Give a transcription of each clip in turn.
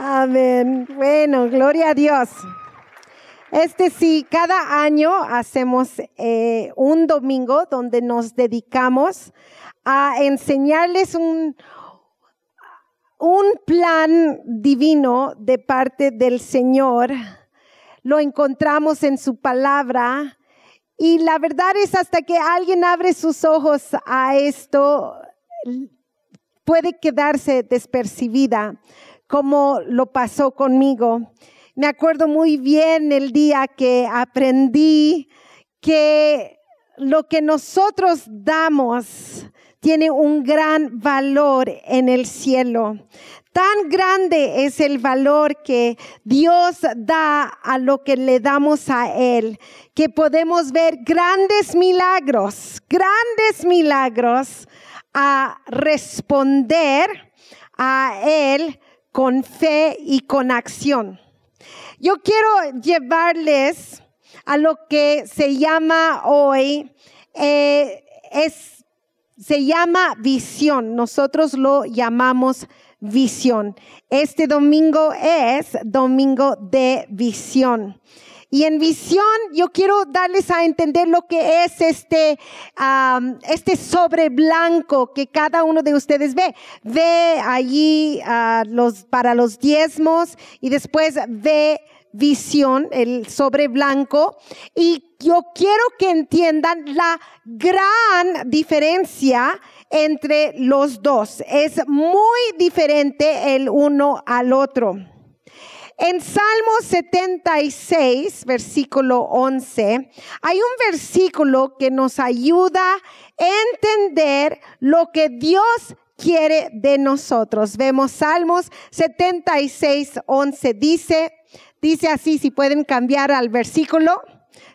Amén. Bueno, gloria a Dios. Este sí, cada año hacemos eh, un domingo donde nos dedicamos a enseñarles un, un plan divino de parte del Señor. Lo encontramos en su palabra y la verdad es hasta que alguien abre sus ojos a esto, puede quedarse despercibida, como lo pasó conmigo. Me acuerdo muy bien el día que aprendí que lo que nosotros damos tiene un gran valor en el cielo. Tan grande es el valor que Dios da a lo que le damos a Él, que podemos ver grandes milagros, grandes milagros a responder a Él con fe y con acción. Yo quiero llevarles a lo que se llama hoy, eh, es, se llama visión. Nosotros lo llamamos visión. Este domingo es domingo de visión. Y en visión yo quiero darles a entender lo que es este, este sobre blanco que cada uno de ustedes ve. Ve allí uh, los, para los diezmos y después ve visión, el sobre blanco. Y yo quiero que entiendan la gran diferencia entre los dos. Es muy diferente el uno al otro. En Salmo 76, versículo 11, hay un versículo que nos ayuda a entender lo que Dios quiere de nosotros. Vemos Salmos 76, 11. Dice, dice así, si pueden cambiar al versículo,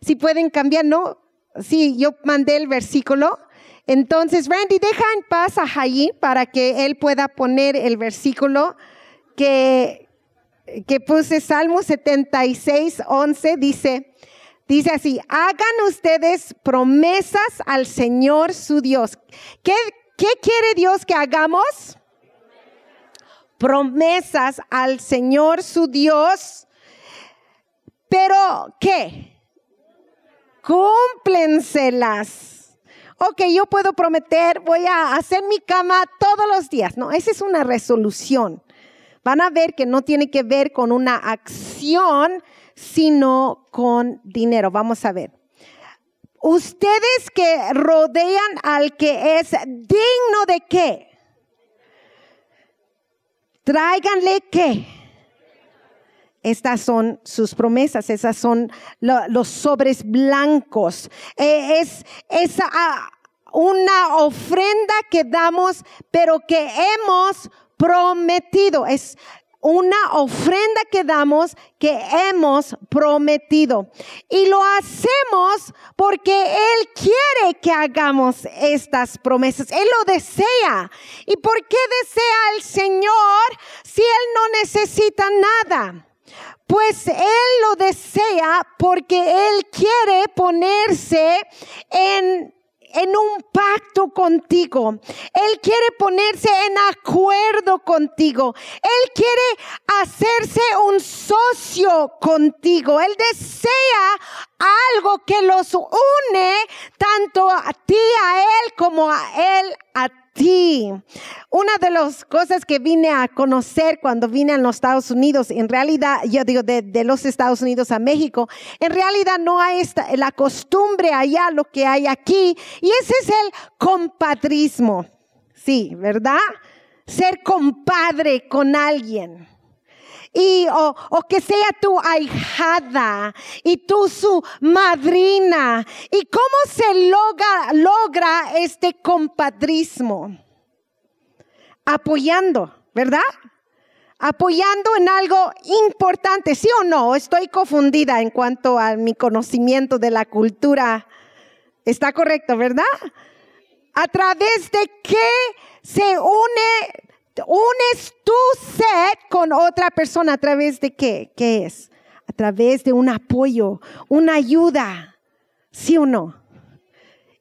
si pueden cambiar, no, sí, yo mandé el versículo. Entonces, Randy, deja en paz a Jaí para que él pueda poner el versículo que, que puse Salmo 76, 11, dice, dice así, hagan ustedes promesas al Señor su Dios. ¿Qué, qué quiere Dios que hagamos? Promesas al Señor su Dios. Pero, ¿qué? Cúmplenselas. Ok, yo puedo prometer, voy a hacer mi cama todos los días. No, esa es una resolución van a ver que no tiene que ver con una acción, sino con dinero. Vamos a ver. Ustedes que rodean al que es digno de qué? Tráiganle qué? Estas son sus promesas, esas son los sobres blancos. Eh, es, es ah, una ofrenda que damos, pero que hemos prometido. Es una ofrenda que damos que hemos prometido. Y lo hacemos porque Él quiere que hagamos estas promesas. Él lo desea. ¿Y por qué desea el Señor si Él no necesita nada? Pues Él lo desea porque Él quiere ponerse en en un pacto contigo. Él quiere ponerse en acuerdo contigo. Él quiere hacerse un socio contigo. Él desea algo que los une tanto a ti, a Él, como a Él, a ti. Una de las cosas que vine a conocer cuando vine a los Estados Unidos, en realidad, yo digo de, los Estados Unidos a México, en realidad no hay esta, la costumbre allá, lo que hay aquí, y ese es el compadrismo. Sí, ¿verdad? Ser compadre con alguien y o, o, que sea tu ahijada y tú su madrina. ¿Y cómo se logra, logra este compadrismo? Apoyando, ¿verdad? Apoyando en algo importante, ¿sí o no? Estoy confundida en cuanto a mi conocimiento de la cultura. Está correcto, ¿verdad? A través de qué se une unes tu sed con otra persona a través de qué? ¿Qué es? A través de un apoyo, una ayuda. ¿Sí o no?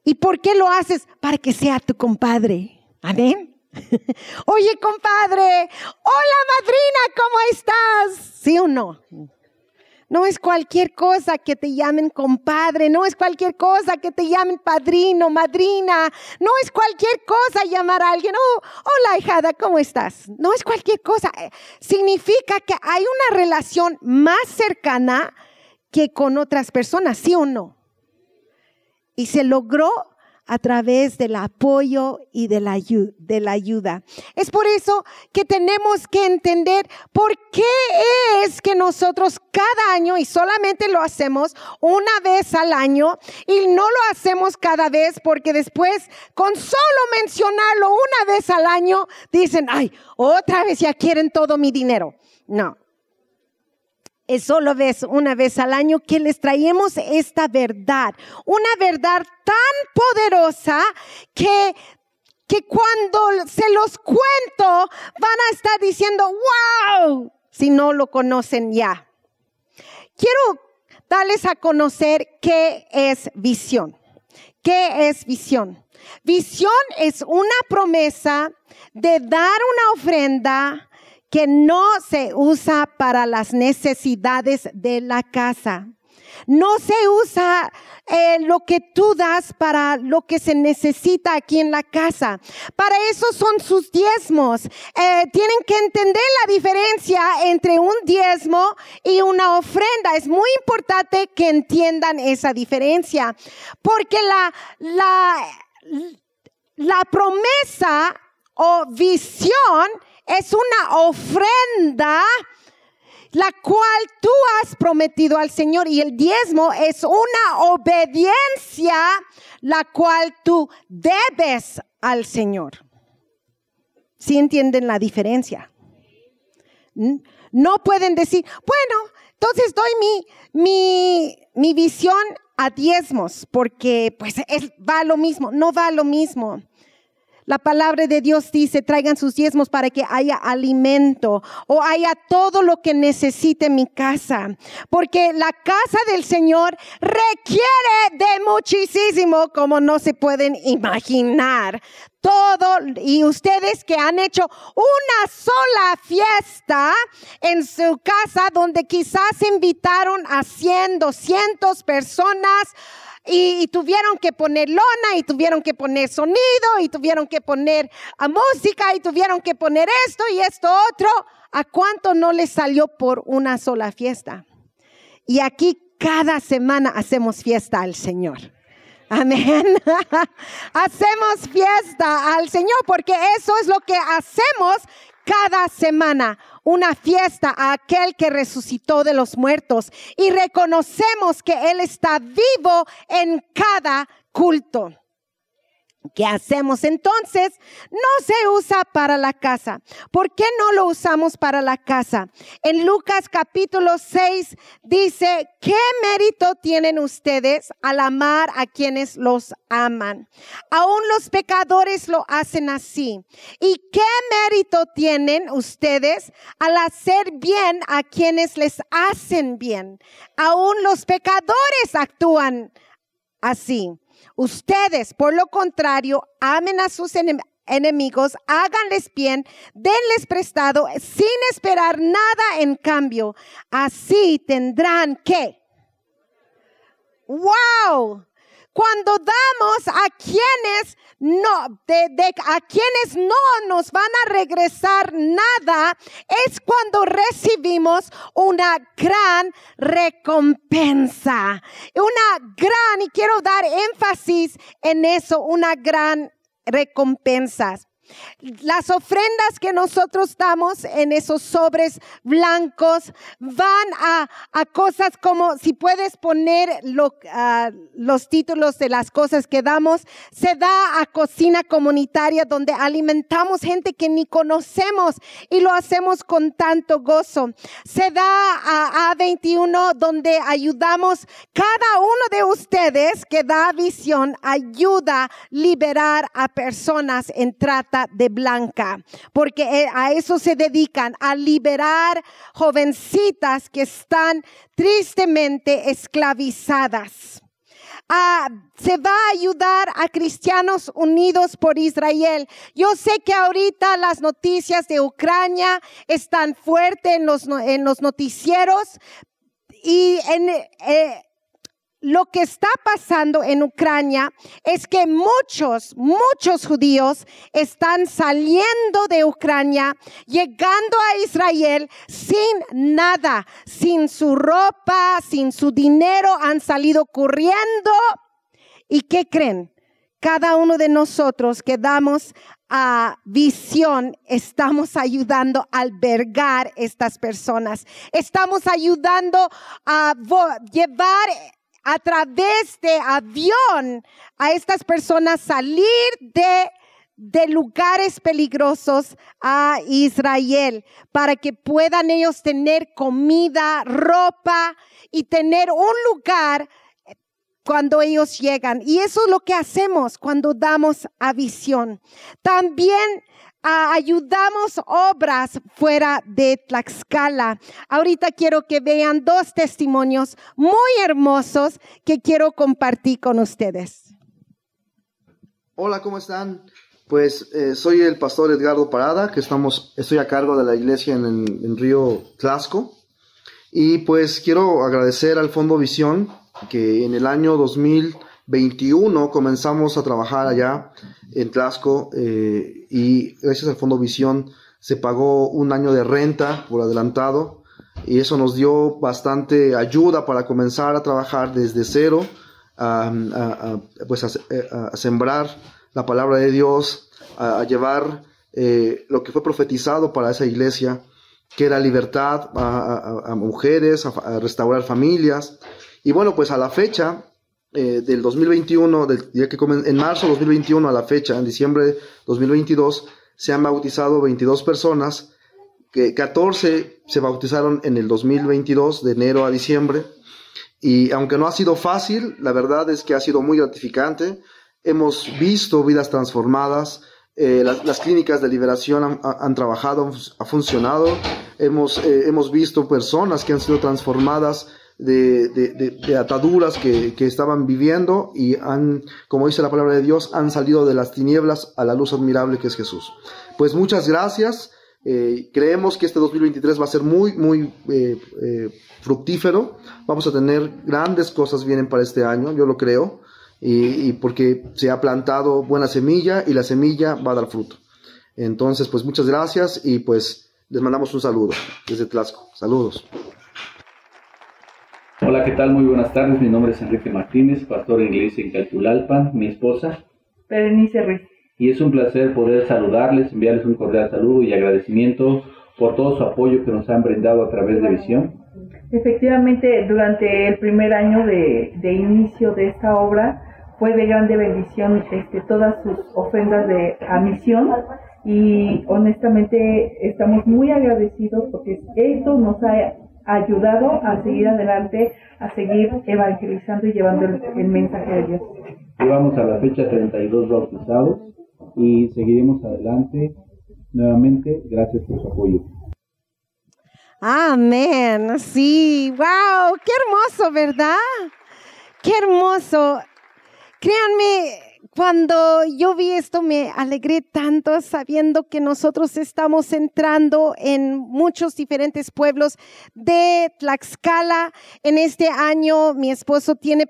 ¿Y por qué lo haces? Para que sea tu compadre. Amén. Oye, compadre, hola madrina, ¿cómo estás? ¿Sí o no? No es cualquier cosa que te llamen compadre, no es cualquier cosa que te llamen padrino, madrina, no es cualquier cosa llamar a alguien, oh, hola hijada, ¿cómo estás? No es cualquier cosa. Eh, significa que hay una relación más cercana que con otras personas, ¿sí o no? Y se logró a través del apoyo y de la, de la ayuda. Es por eso que tenemos que entender por qué es que nosotros cada año, y solamente lo hacemos una vez al año, y no lo hacemos cada vez porque después, con solo mencionarlo una vez al año, dicen, ay, otra vez ya quieren todo mi dinero. No, solo vez, una vez al año que les traemos esta verdad, una verdad tan poderosa que que cuando se los cuento van a estar diciendo, wow, si no lo conocen ya. Quiero darles a conocer qué es visión. ¿Qué es visión? Visión es una promesa de dar una ofrenda que no se usa para las necesidades de la casa. No se usa eh, lo que tú das para lo que se necesita aquí en la casa. Para eso son sus diezmos. Eh, tienen que entender la diferencia entre un diezmo y una ofrenda. Es muy importante que entiendan esa diferencia. Porque la, la, la promesa o visión es una ofrenda la cual tú has prometido al Señor y el diezmo es una obediencia la cual tú debes al Señor. ¿Sí entienden la diferencia? No pueden decir, bueno, entonces doy mi, mi, mi visión a diezmos porque pues es, va lo mismo, no va lo mismo. La palabra de Dios dice, traigan sus diezmos para que haya alimento o haya todo lo que necesite mi casa. Porque la casa del Señor requiere de muchísimo como no se pueden imaginar. Todo, y ustedes que han hecho una sola fiesta en su casa donde quizás invitaron a 100, 200 personas, y, tuvieron que poner lona y tuvieron que poner sonido y tuvieron que poner a música y tuvieron que poner esto y esto otro. ¿A cuánto no les salió por una sola fiesta? Y aquí cada semana hacemos fiesta al Señor. Amén. hacemos fiesta al Señor porque eso es lo que hacemos cada semana una fiesta a aquel que resucitó de los muertos y reconocemos que Él está vivo en cada culto. ¿Qué hacemos entonces? No se usa para la casa. ¿Por qué no lo usamos para la casa? En Lucas capítulo 6 dice, ¿qué mérito tienen ustedes al amar a quienes los aman? Aún los pecadores lo hacen así. ¿Y qué mérito tienen ustedes al hacer bien a quienes les hacen bien? Aún los pecadores actúan así. Ustedes, por lo contrario, amen a sus enemigos, háganles bien, denles prestado, sin esperar nada en cambio. Así tendrán que. ¡Wow! Cuando damos a quienes no, de, a quienes no nos van a regresar nada, es cuando recibimos una gran recompensa. Una gran, y quiero dar énfasis en eso, una gran recompensa. Las ofrendas que nosotros damos en esos sobres blancos van a, cosas como, si puedes poner ah, los títulos de las cosas que damos, se da a cocina comunitaria donde alimentamos gente que ni conocemos y lo hacemos con tanto gozo. Se da a A21 donde ayudamos cada uno de ustedes que da visión, ayuda a liberar a personas en de blanca, porque eh, a eso se dedican, a liberar jovencitas que están tristemente esclavizadas. ah, se va a ayudar a cristianos unidos por Israel. Yo sé que ahorita las noticias de Ucrania están fuertes en los, en los noticieros y en, eh, lo que está pasando en Ucrania es que muchos, muchos judíos están saliendo de Ucrania, llegando a Israel sin nada, sin su ropa, sin su dinero, han salido corriendo. ¿Y qué creen? Cada uno de nosotros que damos a visión, estamos ayudando a albergar estas personas. Estamos ayudando a llevar a través de avión a estas personas salir de, de lugares peligrosos a Israel para que puedan ellos tener comida, ropa y tener un lugar cuando ellos llegan. Y eso es lo que hacemos cuando damos a visión. También ayudamos obras fuera de Tlaxcala. Ahorita quiero que vean dos testimonios muy hermosos que quiero compartir con ustedes. Hola, ¿cómo están? Pues eh, soy el pastor Edgardo Parada, que estamos, estoy a cargo de la iglesia en, en Río Tlaxco. Y pues quiero agradecer al Fondo Visión que en el año 2021 comenzamos a trabajar allá en Tlaxco eh, y gracias al Fondo Visión se pagó un año de renta por adelantado y eso nos dio bastante ayuda para comenzar a trabajar desde cero, a, pues a, sembrar la palabra de Dios, a, llevar eh, lo que fue profetizado para esa iglesia, que era libertad a, mujeres, a, restaurar familias. Y bueno, pues a la fecha, eh, del 2021, del día que en marzo de 2021 a la fecha, en diciembre de 2022, se han bautizado 22 personas, que 14 se bautizaron en el 2022, de enero a diciembre. Y aunque no ha sido fácil, la verdad es que ha sido muy gratificante. Hemos visto vidas transformadas, eh, las, clínicas de liberación han, trabajado, ha funcionado. Hemos, eh, hemos visto personas que han sido transformadas de, ataduras que, estaban viviendo y han, como dice la palabra de Dios, han salido de las tinieblas a la luz admirable que es Jesús. Pues muchas gracias. Eh, creemos que este 2023 va a ser muy, muy eh, eh, fructífero. Vamos a tener grandes cosas vienen para este año, yo lo creo, y, y, porque se ha plantado buena semilla y la semilla va a dar fruto. Entonces, pues muchas gracias y pues les mandamos un saludo desde Tlaxco. Saludos. Hola, ¿qué tal? Muy buenas tardes. Mi nombre es Enrique Martínez, pastor de iglesia en Calchulalpan. Mi esposa. Berenice Ruiz. Y es un placer poder saludarles, enviarles un cordial saludo y agradecimiento por todo su apoyo que nos han brindado a través de Visión. Efectivamente, durante el primer año de, inicio de esta obra fue de grande bendición este, todas sus ofrendas de a misión y honestamente estamos muy agradecidos porque esto nos ha ayudado a seguir adelante, a seguir evangelizando y llevando el, mensaje de Dios. Llevamos a la fecha 32 bautizados y seguiremos adelante nuevamente. Gracias por su apoyo. Amén. Sí, wow, qué hermoso, ¿verdad? Qué hermoso. Créanme, cuando yo vi esto me alegré tanto sabiendo que nosotros estamos entrando en muchos diferentes pueblos de Tlaxcala. En este año mi esposo tiene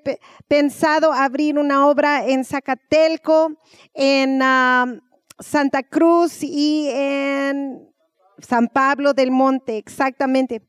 pensado abrir una obra en Zacatelco, en Santa Cruz y en San Pablo del Monte, exactamente.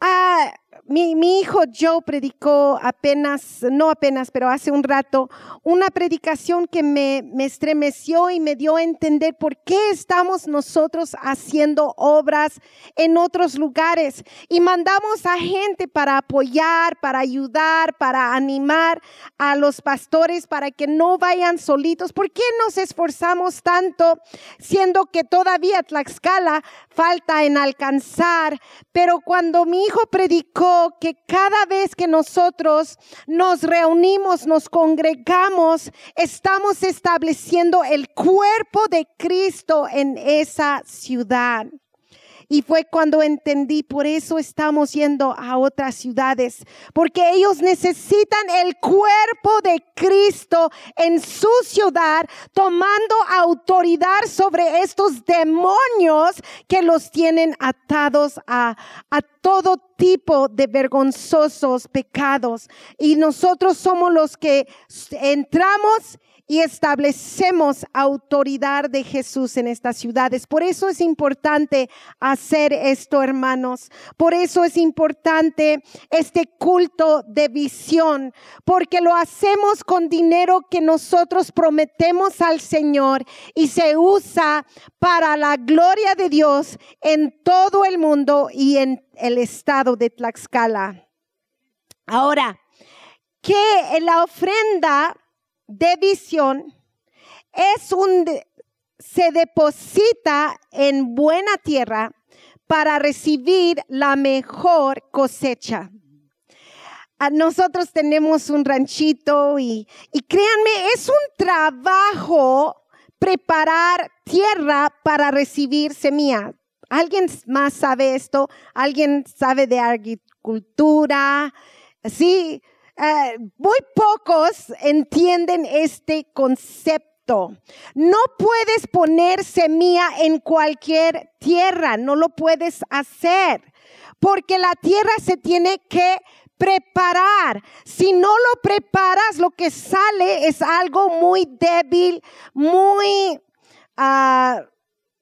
Ah, mi, hijo Joe predicó apenas, no apenas, pero hace un rato, una predicación que me, me, estremeció y me dio a entender por qué estamos nosotros haciendo obras en otros lugares. Y mandamos a gente para apoyar, para ayudar, para animar a los pastores para que no vayan solitos. ¿Por qué nos esforzamos tanto siendo que todavía Tlaxcala falta en alcanzar? Pero cuando mi hijo predicó, que cada vez que nosotros nos reunimos, nos congregamos, estamos estableciendo el cuerpo de Cristo en esa ciudad. Y fue cuando entendí, por eso estamos yendo a otras ciudades, porque ellos necesitan el cuerpo de Cristo en su ciudad, tomando autoridad sobre estos demonios que los tienen atados a, a todo tipo de vergonzosos pecados. Y nosotros somos los que entramos y establecemos autoridad de Jesús en estas ciudades. Por eso es importante hacer esto, hermanos. Por eso es importante este culto de visión, porque lo hacemos con dinero que nosotros prometemos al Señor y se usa para la gloria de Dios en todo el mundo y en el estado de Tlaxcala. Ahora, que la ofrenda de visión es un, se deposita en buena tierra para recibir la mejor cosecha. Nosotros tenemos un ranchito y, y créanme, es un trabajo preparar tierra para recibir semilla. ¿Alguien más sabe esto? ¿Alguien sabe de agricultura? Sí, eh, muy pocos entienden este concepto. No puedes poner semilla en cualquier tierra, no lo puedes hacer, porque la tierra se tiene que preparar. Si no lo preparas, lo que sale es algo muy débil, muy... Uh,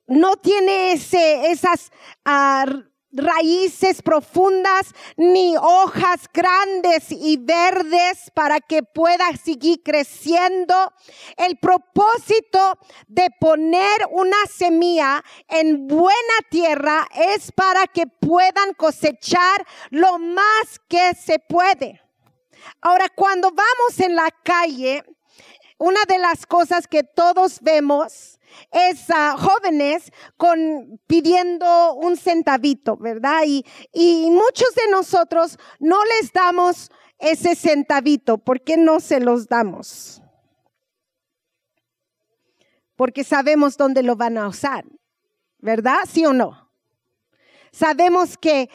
no tiene esas uh, raíces profundas ni hojas grandes y verdes para que pueda seguir creciendo. El propósito de poner una semilla en buena tierra es para que puedan cosechar lo más que se puede. Ahora, cuando vamos en la calle, una de las cosas que todos vemos es jóvenes con pidiendo un centavito, ¿verdad? Y, y muchos de nosotros no les damos ese centavito. ¿Por qué no se los damos? Porque sabemos dónde lo van a usar, ¿verdad? ¿Sí o no? Sabemos que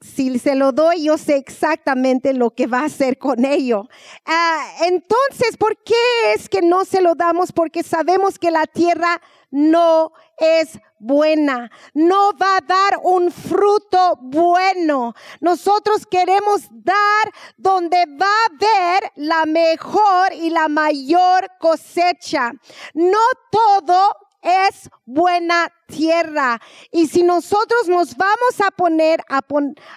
si se lo doy, yo sé exactamente lo que va a hacer con ello. Ah, entonces, ¿por qué es que no se lo damos? Porque sabemos que la tierra no es buena, no va a dar un fruto bueno. Nosotros queremos dar donde va a haber la mejor y la mayor cosecha. No todo es buena tierra. Y si nosotros nos vamos a poner a,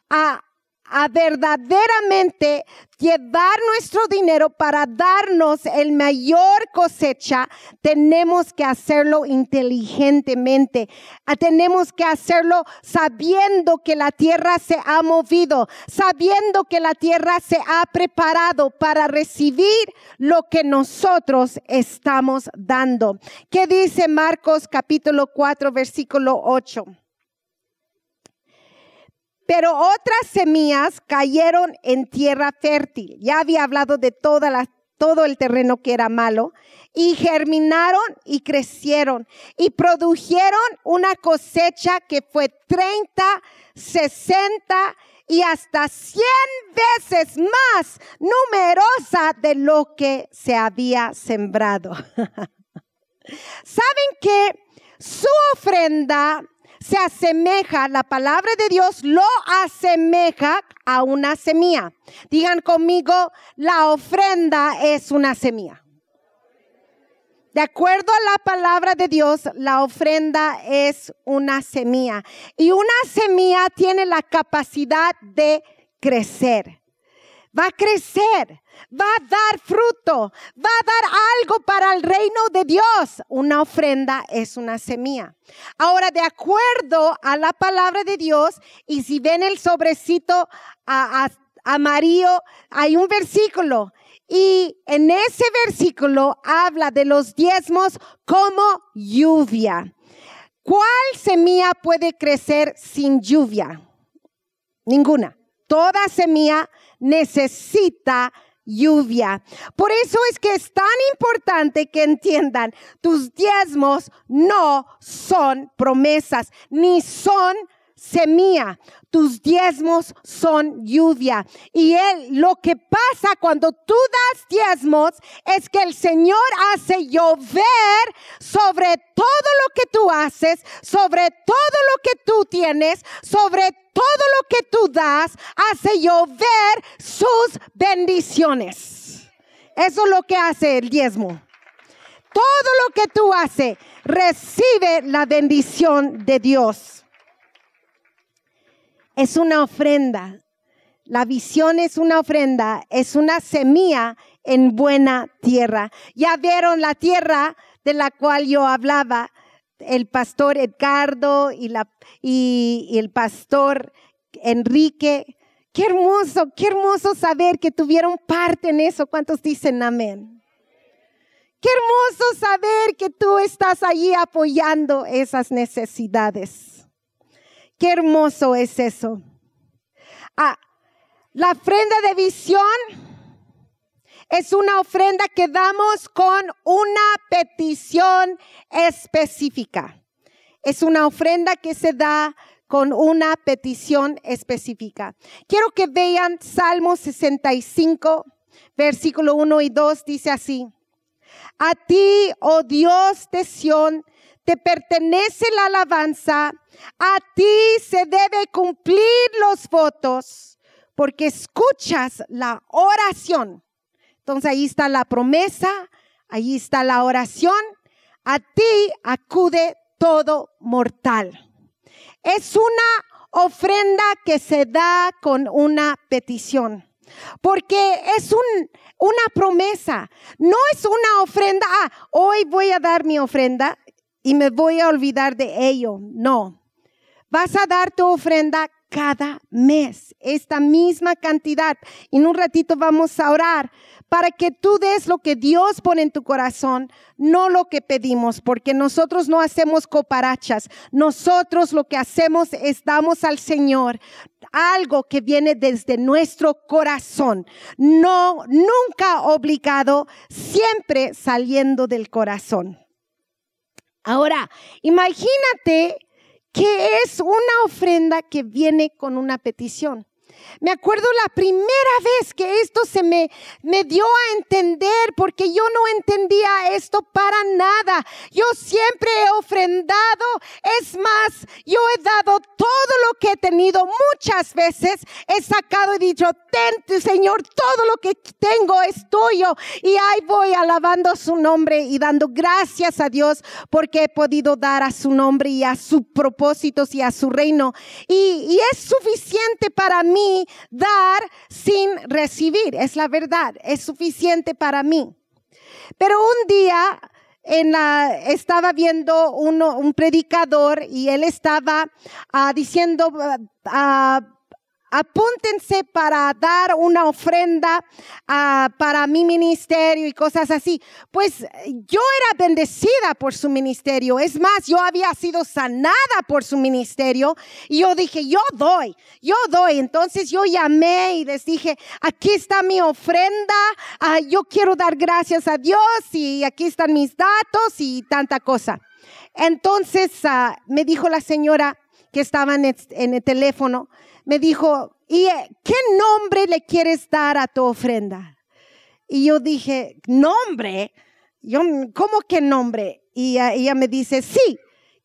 a, a verdaderamente llevar nuestro dinero para darnos el mayor cosecha, tenemos que hacerlo inteligentemente. Ah, tenemos que hacerlo sabiendo que la tierra se ha movido, sabiendo que la tierra se ha preparado para recibir lo que nosotros estamos dando. ¿Qué dice Marcos capítulo 4 versículo 8? Pero otras semillas cayeron en tierra fértil. Ya había hablado de toda todo el terreno que era malo. Y germinaron y crecieron. Y produjeron una cosecha que fue 30, 60 y hasta 100 veces más numerosa de lo que se había sembrado. ¿Saben que su ofrenda se asemeja, la palabra de Dios lo asemeja a una semilla. Digan conmigo, la ofrenda es una semilla. De acuerdo a la palabra de Dios, la ofrenda es una semilla. Y una semilla tiene la capacidad de crecer. Va a crecer va a dar fruto, va a dar algo para el reino de Dios. Una ofrenda es una semilla. Ahora, de acuerdo a la palabra de Dios, y si ven el sobrecito amarillo, hay un versículo. Y en ese versículo habla de los diezmos como lluvia. ¿Cuál semilla puede crecer sin lluvia? Ninguna. Toda semilla necesita lluvia. Por eso es que es tan importante que entiendan, tus diezmos no son promesas, ni son semilla, tus diezmos son lluvia. Y él, lo que pasa cuando tú das diezmos es que el Señor hace llover sobre todo lo que tú haces, sobre todo lo que tú tienes, sobre todo lo que tú das, hace llover sus bendiciones. Eso es lo que hace el diezmo. Todo lo que tú haces, recibe la bendición de Dios es una ofrenda. La visión es una ofrenda, es una semilla en buena tierra. Ya vieron la tierra de la cual yo hablaba, el pastor Edgardo y, la, y, el pastor Enrique. Qué hermoso, qué hermoso saber que tuvieron parte en eso. ¿Cuántos dicen amén? Qué hermoso saber que tú estás allí apoyando esas necesidades. Qué hermoso es eso. Ah, la ofrenda de visión es una ofrenda que damos con una petición específica. Es una ofrenda que se da con una petición específica. Quiero que vean Salmo 65, versículo 1 y 2, dice así. A ti, oh Dios de Sión, te pertenece la alabanza, a ti se debe cumplir los votos, porque escuchas la oración. Entonces ahí está la promesa, ahí está la oración, a ti acude todo mortal. Es una ofrenda que se da con una petición. Porque es un, una promesa, no es una ofrenda, ah, hoy voy a dar mi ofrenda y me voy a olvidar de ello. No. Vas a dar tu ofrenda cada mes, esta misma cantidad. En un ratito vamos a orar para que tú des lo que Dios pone en tu corazón, no lo que pedimos, porque nosotros no hacemos coparachas. Nosotros lo que hacemos es damos al Señor algo que viene desde nuestro corazón. No, nunca obligado, siempre saliendo del corazón. Ahora, imagínate que es una ofrenda que viene con una petición. Me acuerdo la primera vez que esto se me, me dio a entender porque yo no entendía esto para nada. Yo siempre he ofrendado. Es más, yo he dado todo lo que he tenido. Muchas veces he sacado y dicho, ten, Señor, todo lo que tengo es tuyo. Y ahí voy alabando su nombre y dando gracias a Dios porque he podido dar a su nombre y a sus propósitos y a su reino. Y, y es suficiente para mí dar sin recibir. Es la verdad, es suficiente para mí. Pero un día en la, estaba viendo un predicador y él estaba ah, diciendo, uh, apúntense para dar una ofrenda uh, para mi ministerio y cosas así. Pues yo era bendecida por su ministerio. Es más, yo había sido sanada por su ministerio y yo dije, yo doy, yo doy. Entonces yo llamé y les dije, aquí está mi ofrenda, uh, yo quiero dar gracias a Dios y aquí están mis datos y tanta cosa. Entonces uh, me dijo la señora que estaba en el teléfono, me dijo, ¿y eh, qué nombre le quieres dar a tu ofrenda? Y yo dije, nombre. Yo, ¿Cómo que nombre? Y ella me dice, sí,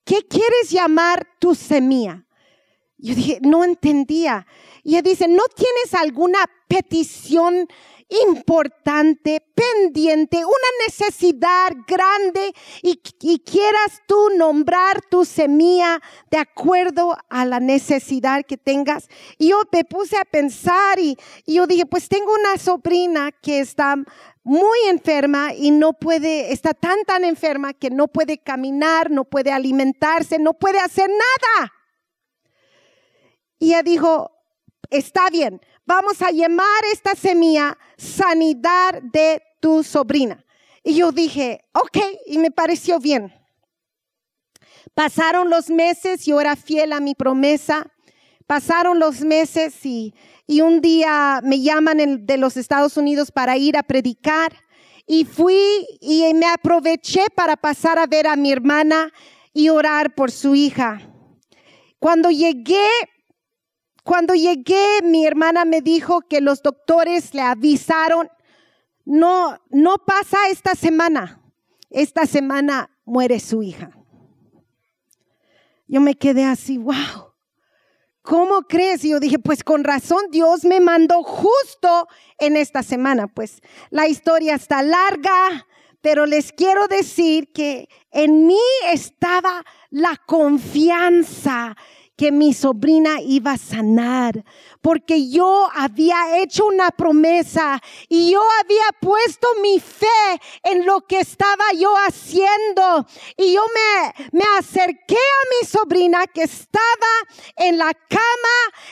¿qué quieres llamar tu semilla? Yo dije, no entendía. Y ella dice, ¿no tienes alguna petición importante, pendiente, una necesidad grande y, quieras tú nombrar tu semilla de acuerdo a la necesidad que tengas. Y yo me puse a pensar y, y yo dije, pues tengo una sobrina que está muy enferma y no puede, está tan, tan enferma que no puede caminar, no puede alimentarse, no puede hacer nada. Y ella dijo, está bien, vamos a llamar esta semilla sanidad de tu sobrina. Y yo dije, ok, y me pareció bien. Pasaron los meses, yo era fiel a mi promesa. Pasaron los meses y, y un día me llaman de los Estados Unidos para ir a predicar. Y fui y me aproveché para pasar a ver a mi hermana y orar por su hija. Cuando llegué, cuando llegué, mi hermana me dijo que los doctores le avisaron, no, no pasa esta semana. Esta semana muere su hija. Yo me quedé así, wow. ¿Cómo crees? Y yo dije, pues con razón Dios me mandó justo en esta semana. Pues la historia está larga, pero les quiero decir que en mí estaba la confianza que mi sobrina iba a sanar, porque yo había hecho una promesa y yo había puesto mi fe en lo que estaba yo haciendo. Y yo me, me acerqué a mi sobrina que estaba en la cama,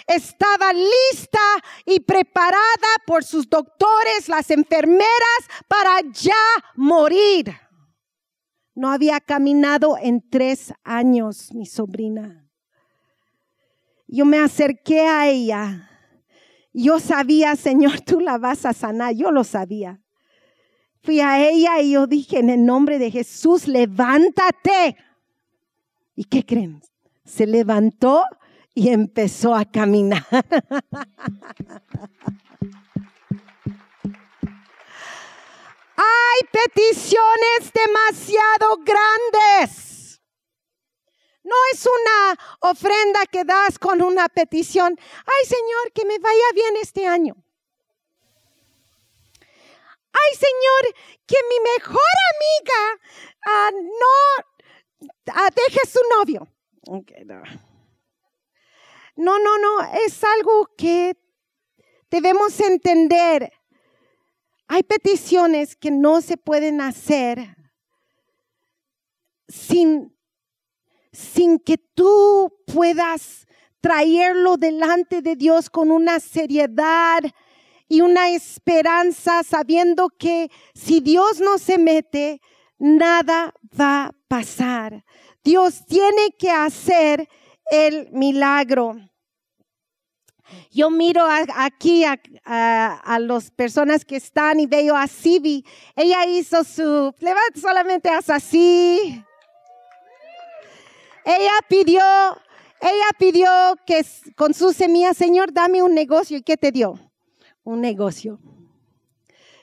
estaba lista y preparada por sus doctores, las enfermeras, para ya morir. No había caminado en tres años mi sobrina. Yo me acerqué a ella. Yo sabía, Señor, tú la vas a sanar. Yo lo sabía. Fui a ella y yo dije, en el nombre de Jesús, levántate. ¿Y qué creen? Se levantó y empezó a caminar. Hay peticiones demasiado grandes. No es una ofrenda que das con una petición. Ay Señor, que me vaya bien este año. Ay Señor, que mi mejor amiga ah, no ah, deje su novio. no, no, no, es algo que debemos entender. Hay peticiones que no se pueden hacer sin sin que tú puedas traerlo delante de Dios con una seriedad y una esperanza, sabiendo que si Dios no se mete, nada va a pasar. Dios tiene que hacer el milagro. Yo miro aquí a, las personas que están y veo a Sibi. Ella hizo su, levanta solamente hasta así. Ella pidió, ella pidió que con su semilla, Señor, dame un negocio. ¿Y qué te dio? Un negocio.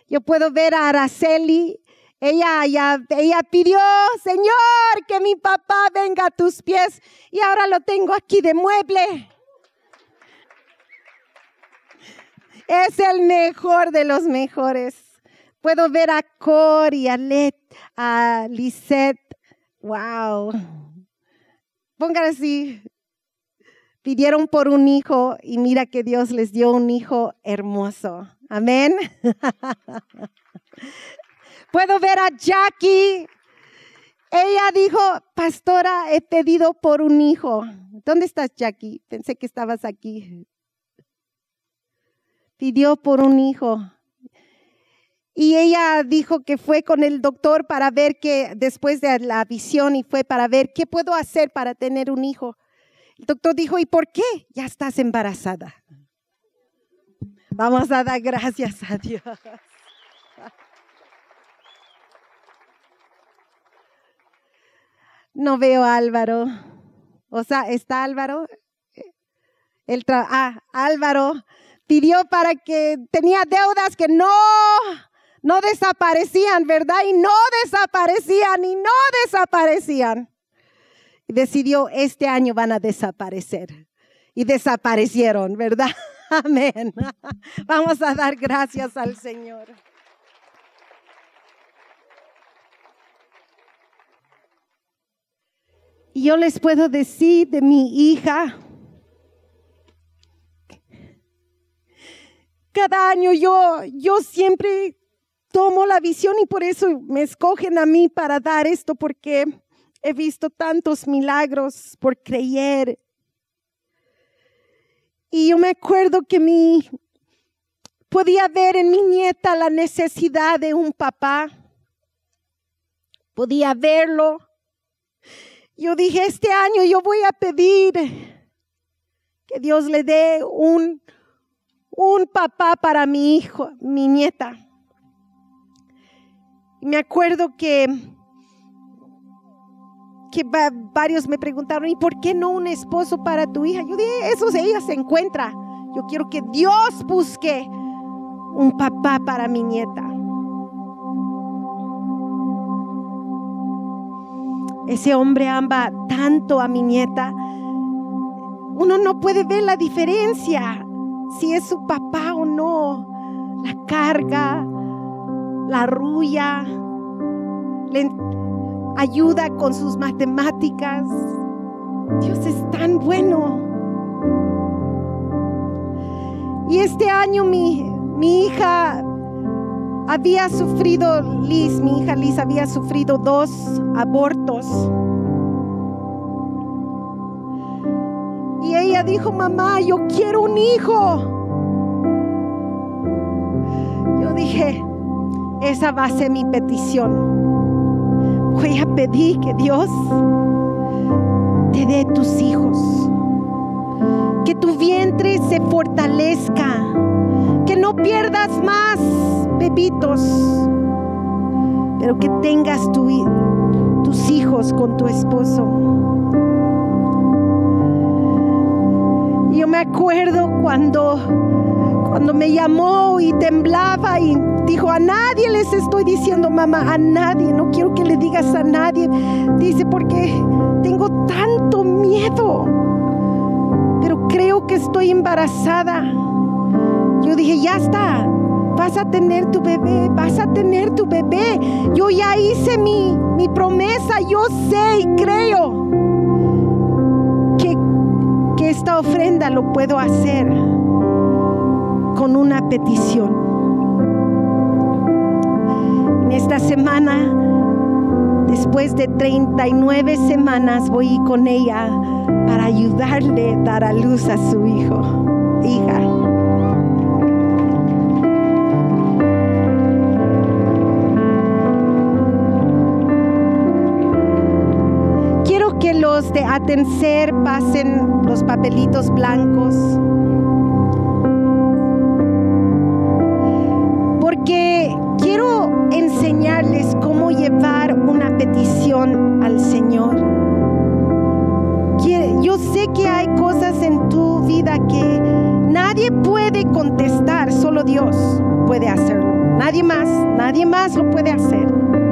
Yo puedo ver a Araceli. Ella, ella, ella pidió, Señor, que mi papá venga a tus pies. Y ahora lo tengo aquí de mueble. Es el mejor de los mejores. Puedo ver a Cori, a Let, a Lisette. Wow. Pongan así, pidieron por un hijo y mira que Dios les dio un hijo hermoso. Amén. Puedo ver a Jackie. Ella dijo, pastora, he pedido por un hijo. ¿Dónde estás, Jackie? Pensé que estabas aquí. Pidió por un hijo. Y ella dijo que fue con el doctor para ver que después de la visión y fue para ver qué puedo hacer para tener un hijo. El doctor dijo, ¿y por qué? Ya estás embarazada. Vamos a dar gracias a Dios. No veo a Álvaro. O sea, ¿está Álvaro? El ah, Álvaro pidió para que tenía deudas que no no desaparecían, ¿verdad? Y no desaparecían y no desaparecían. Y decidió, este año van a desaparecer. Y desaparecieron, ¿verdad? Amén. Vamos a dar gracias al Señor. Y yo les puedo decir de mi hija, cada año yo, yo siempre tomo la visión y por eso me escogen a mí para dar esto, porque he visto tantos milagros por creer. Y yo me acuerdo que mi podía ver en mi nieta la necesidad de un papá. Podía verlo. Yo dije, este año yo voy a pedir que Dios le dé un, un papá para mi hijo, mi nieta. Me acuerdo que, que varios me preguntaron, ¿y por qué no un esposo para tu hija? Yo dije, eso ella se encuentra. Yo quiero que Dios busque un papá para mi nieta. Ese hombre ama tanto a mi nieta. Uno no puede ver la diferencia si es su papá o no. La carga, la rulla, le ayuda con sus matemáticas. Dios es tan bueno. Y este año mi, mi hija había sufrido, Liz, mi hija Liz había sufrido dos abortos. Y ella dijo, mamá, yo quiero un hijo. Yo dije, esa va a ser mi petición. Voy a pedir que Dios te dé tus hijos. Que tu vientre se fortalezca. Que no pierdas más bebitos. Pero que tengas tus hijos con tu esposo. Yo me acuerdo cuando cuando me llamó y temblaba y dijo, a nadie les estoy diciendo, mamá, a nadie, no quiero que le digas a nadie. Dice, porque tengo tanto miedo, pero creo que estoy embarazada. Yo dije, ya está, vas a tener tu bebé, vas a tener tu bebé. Yo ya hice mi, mi promesa, yo sé y creo que, que esta ofrenda lo puedo hacer con una petición. En esta semana, después de 39 semanas, voy con ella para ayudarle a dar a luz a su hijo, hija. Quiero que los de Atencer pasen los papelitos blancos. Dios puede hacerlo. Nadie más, nadie más lo puede hacer,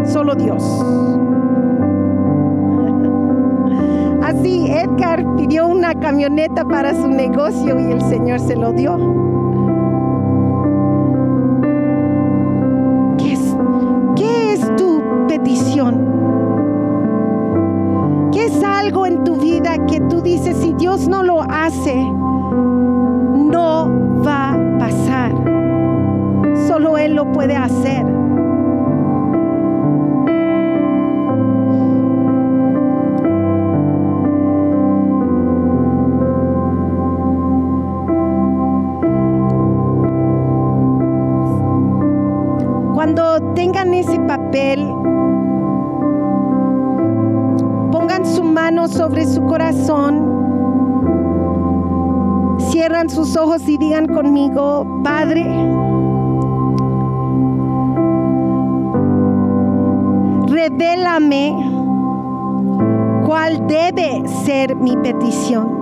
solo Dios. Así Edgar pidió una camioneta para su negocio y el Señor se lo dio. Ojos y digan conmigo, Padre, revélame cuál debe ser mi petición.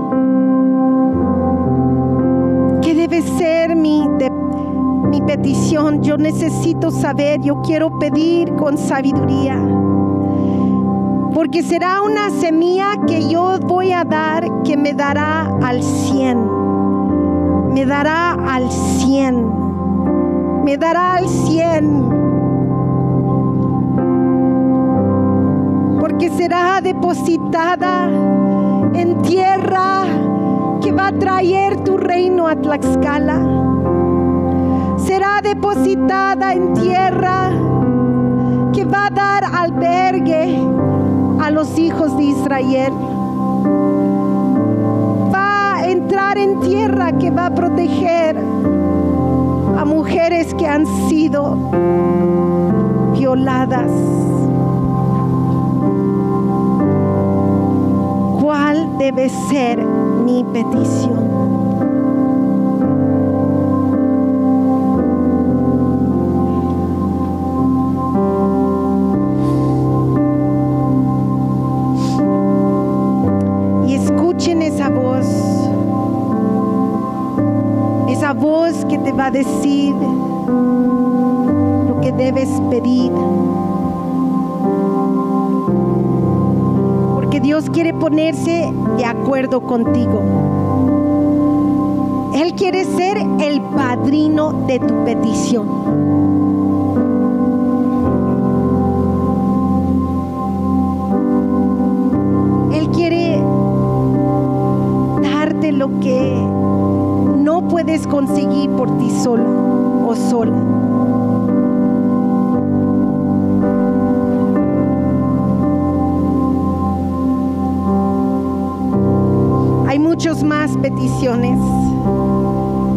¿Qué debe ser mi, mi petición? Yo necesito saber, yo quiero pedir con sabiduría porque será una semilla que yo voy a dar que me dará al cien. Me dará al cien. Me dará al cien. Porque será depositada en tierra que va a traer tu reino a Tlaxcala. Será depositada en tierra que va a dar albergue a los hijos de Israel. en tierra que va a proteger a mujeres que han sido violadas. ¿Cuál debe ser mi petición? Y escuchen esa voz. Que te va a decir lo que debes pedir. Porque Dios quiere ponerse de acuerdo contigo. Él quiere ser el padrino de tu petición. lo que puedes conseguir por ti solo o sola. Hay muchos más peticiones.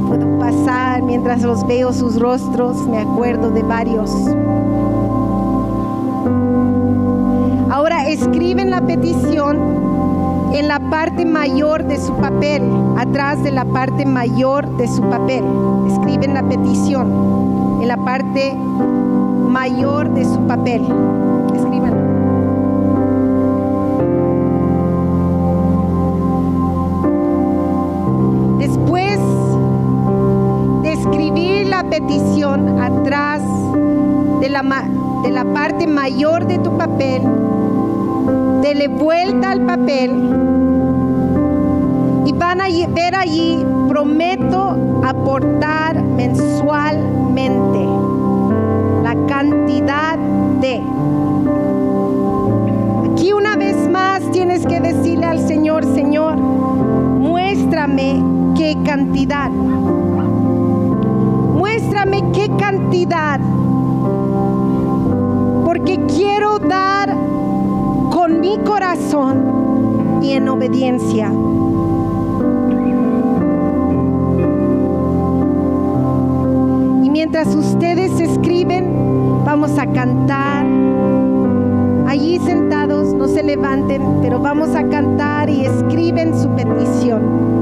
Puedo pasar mientras los veo sus rostros, me acuerdo de varios. Ahora escriben la petición en la parte mayor de su papel, atrás de la parte mayor de su papel. Escriben la petición en la parte mayor de su papel. Escriban. Después de escribir la petición atrás de la, de la parte mayor de tu papel, dele vuelta al papel y van a ver allí, prometo aportar mensualmente la cantidad de. Aquí una vez más tienes que decirle al Señor, Señor, muéstrame qué cantidad. Muéstrame qué cantidad. Porque quiero dar mi corazón y en obediencia. Y mientras ustedes escriben, vamos a cantar. Allí sentados, no se levanten, pero vamos a cantar y escriben su petición.